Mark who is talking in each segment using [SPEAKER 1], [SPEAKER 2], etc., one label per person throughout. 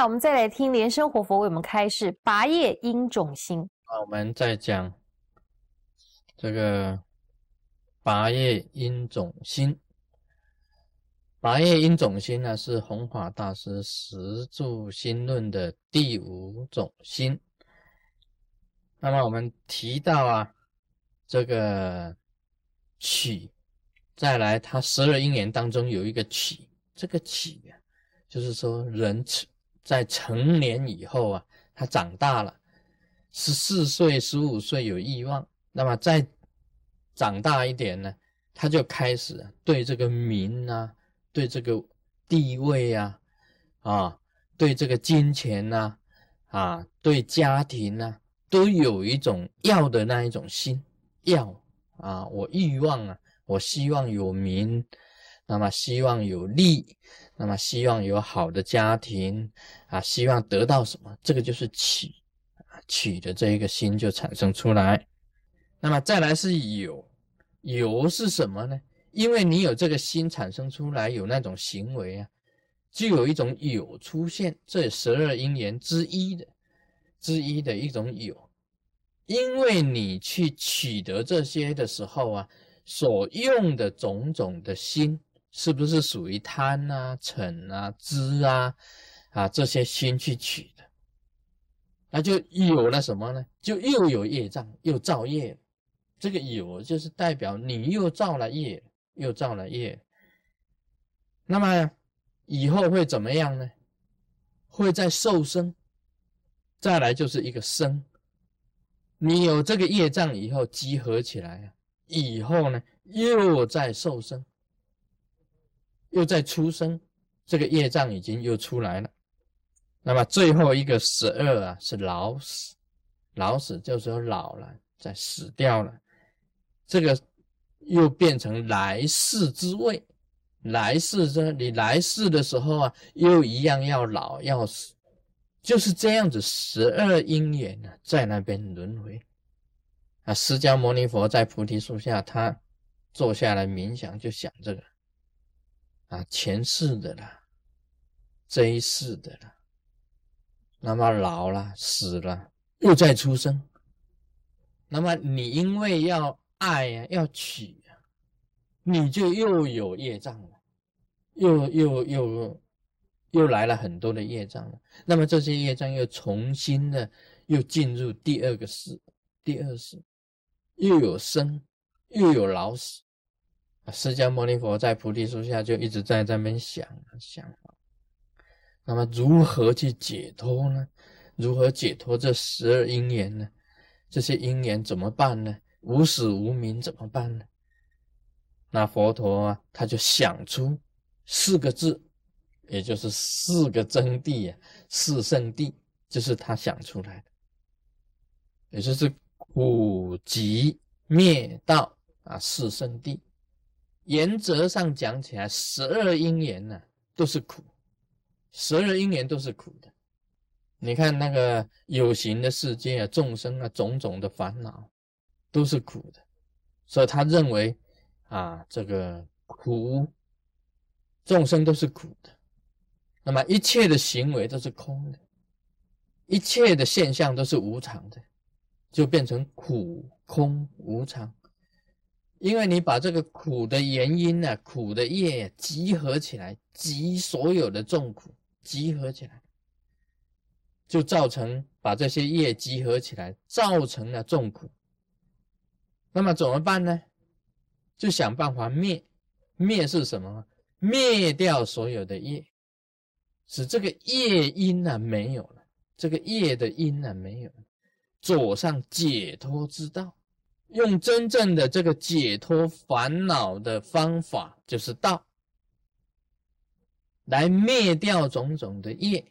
[SPEAKER 1] 来我们再来听莲生活佛为我们开示拔业因种心。
[SPEAKER 2] 啊，我们再讲这个拔业因种心。拔业因种心呢，是弘法大师十住心论的第五种心。那么我们提到啊，这个起，再来，他十二因缘当中有一个起，这个起啊，就是说人在成年以后啊，他长大了，十四岁、十五岁有欲望，那么再长大一点呢，他就开始对这个名啊。对这个地位呀，啊，对这个金钱呐，啊，对家庭呐，都有一种要的那一种心，要啊，我欲望啊，我希望有名，那么希望有利，那么希望有好的家庭啊，希望得到什么，这个就是取啊，取的这一个心就产生出来。那么再来是有，有是什么呢？因为你有这个心产生出来，有那种行为啊，就有一种有出现，这十二因缘之一的之一的一种有。因为你去取得这些的时候啊，所用的种种的心，是不是属于贪啊、嗔啊、知啊啊这些心去取的？那就有了什么呢？就又有业障，又造业。这个有就是代表你又造了业。又造了业，那么以后会怎么样呢？会再受生，再来就是一个生。你有这个业障以后集合起来啊，以后呢又在受生，又在出生，这个业障已经又出来了。那么最后一个十二啊，是老死，老死就是说老了，在死掉了，这个。又变成来世之位，来世这你来世的时候啊，又一样要老要死，就是这样子十二因缘呢，在那边轮回。啊，释迦牟尼佛在菩提树下，他坐下来冥想，就想这个啊，前世的啦，这一世的啦，那么老了死了，又再出生，那么你因为要。爱呀，要娶呀，你就又有业障了，又又又又来了很多的业障了。那么这些业障又重新的又进入第二个世，第二世又有生，又有老死。释迦牟尼佛在菩提树下就一直在这边想想那么如何去解脱呢？如何解脱这十二因缘呢？这些因缘怎么办呢？无始无明怎么办呢？那佛陀啊，他就想出四个字，也就是四个真谛啊，四圣谛，就是他想出来的，也就是苦集灭道啊，四圣谛。原则上讲起来，十二因缘呢都是苦，十二因缘都是苦的。你看那个有形的世界啊，众生啊，种种的烦恼。都是苦的，所以他认为啊，这个苦众生都是苦的，那么一切的行为都是空的，一切的现象都是无常的，就变成苦空无常。因为你把这个苦的原因呢，苦的业集合起来，集所有的众苦集合起来，就造成把这些业集合起来，造成了众苦。那么怎么办呢？就想办法灭，灭是什么？灭掉所有的业，使这个业因呢没有了，这个业的因呢没有了，走上解脱之道，用真正的这个解脱烦恼的方法，就是道，来灭掉种种的业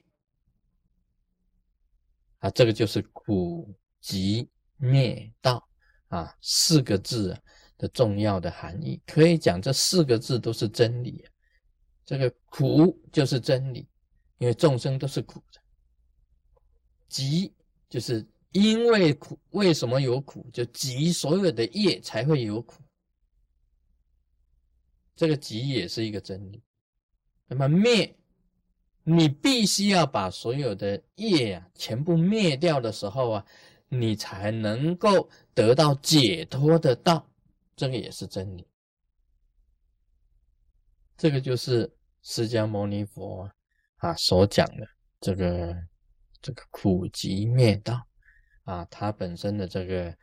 [SPEAKER 2] 啊，这个就是苦集灭道。啊，四个字的重要的含义，可以讲这四个字都是真理。这个苦就是真理，因为众生都是苦的。集就是因为苦，为什么有苦？就集所有的业才会有苦。这个集也是一个真理。那么灭你必须要把所有的业啊全部灭掉的时候啊，你才能够得到解脱的道。这个也是真理。这个就是释迦牟尼佛啊所讲的这个这个苦集灭道啊，它本身的这个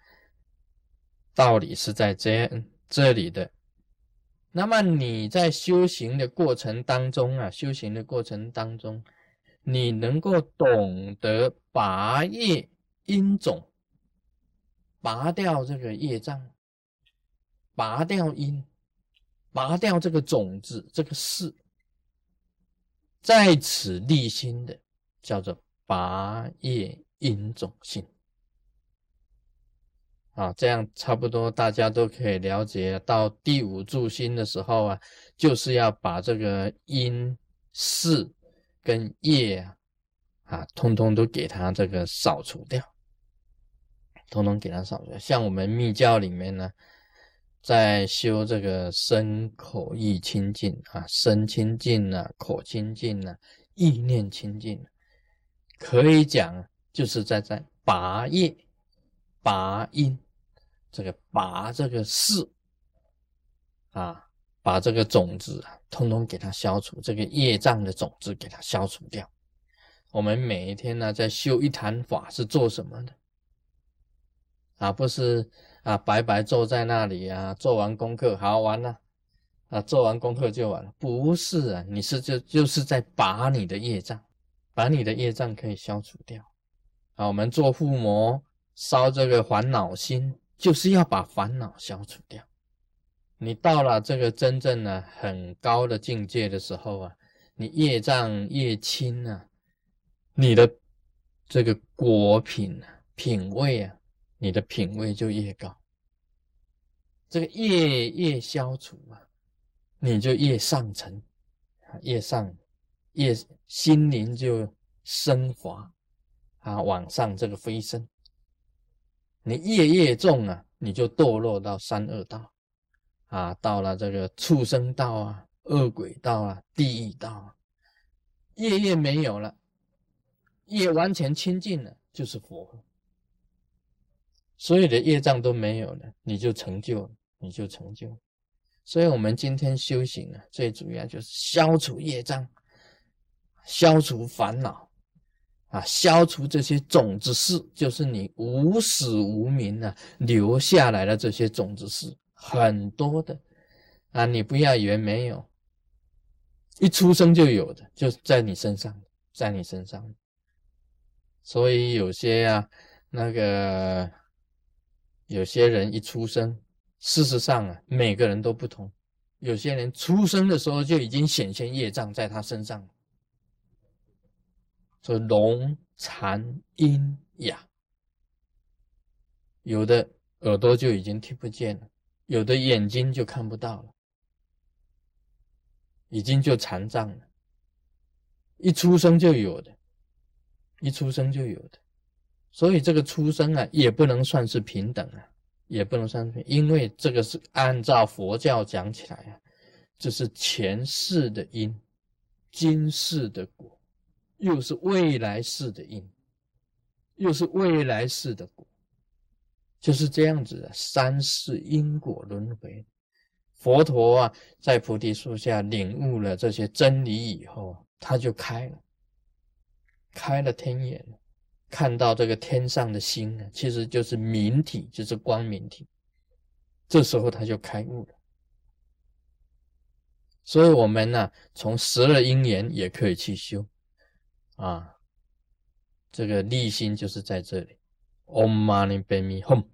[SPEAKER 2] 道理是在这这里的。那么你在修行的过程当中啊，修行的过程当中，你能够懂得拔业因种，拔掉这个业障，拔掉因。拔掉这个种子，这个事，在此立心的，叫做拔业因种性。啊，这样差不多大家都可以了解。到第五住心的时候啊，就是要把这个因事跟业啊，啊，通通都给它这个扫除掉，通通给它扫除掉。像我们密教里面呢。在修这个身口意清净啊，身清净啊，口清净啊，意念清净，可以讲就是在在拔业、拔因，这个拔这个事啊，把这个种子啊，通通给它消除，这个业障的种子给它消除掉。我们每一天呢，在修一坛法是做什么的？啊，不是。啊，白白坐在那里啊，做完功课好完了，啊，做完功课就完了？不是啊，你是就就是在拔你的业障，把你的业障可以消除掉。啊，我们做附魔烧这个烦恼心，就是要把烦恼消除掉。你到了这个真正的很高的境界的时候啊，你业障越轻啊，你的这个果品啊，品味啊。你的品味就越高，这个越越消除啊，你就越上层，越上，越心灵就升华啊，往上这个飞升。你业业重啊，你就堕落到三恶道啊，到了这个畜生道啊、恶鬼道啊、地狱道啊，业业没有了，业完全清净了，就是佛。所有的业障都没有了，你就成就，你就成就。所以，我们今天修行啊，最主要就是消除业障，消除烦恼，啊，消除这些种子事，就是你无始无明啊留下来的这些种子事，很多的啊，你不要以为没有，一出生就有的，就在你身上，在你身上。所以有些啊，那个。有些人一出生，事实上啊，每个人都不同。有些人出生的时候就已经显现业障在他身上了，说聋、残、阴、哑，有的耳朵就已经听不见了，有的眼睛就看不到了，已经就残障了。一出生就有的，一出生就有的。所以这个出生啊，也不能算是平等啊，也不能算是，因为这个是按照佛教讲起来啊，这是前世的因，今世的果，又是未来世的因，又是未来世的果，就是这样子的三世因果轮回。佛陀啊，在菩提树下领悟了这些真理以后啊，他就开了，开了天眼。看到这个天上的星呢，其实就是明体，就是光明体。这时候他就开悟了。所以，我们呢，从十二因缘也可以去修啊。这个立心就是在这里。Om Mani Padme Hum。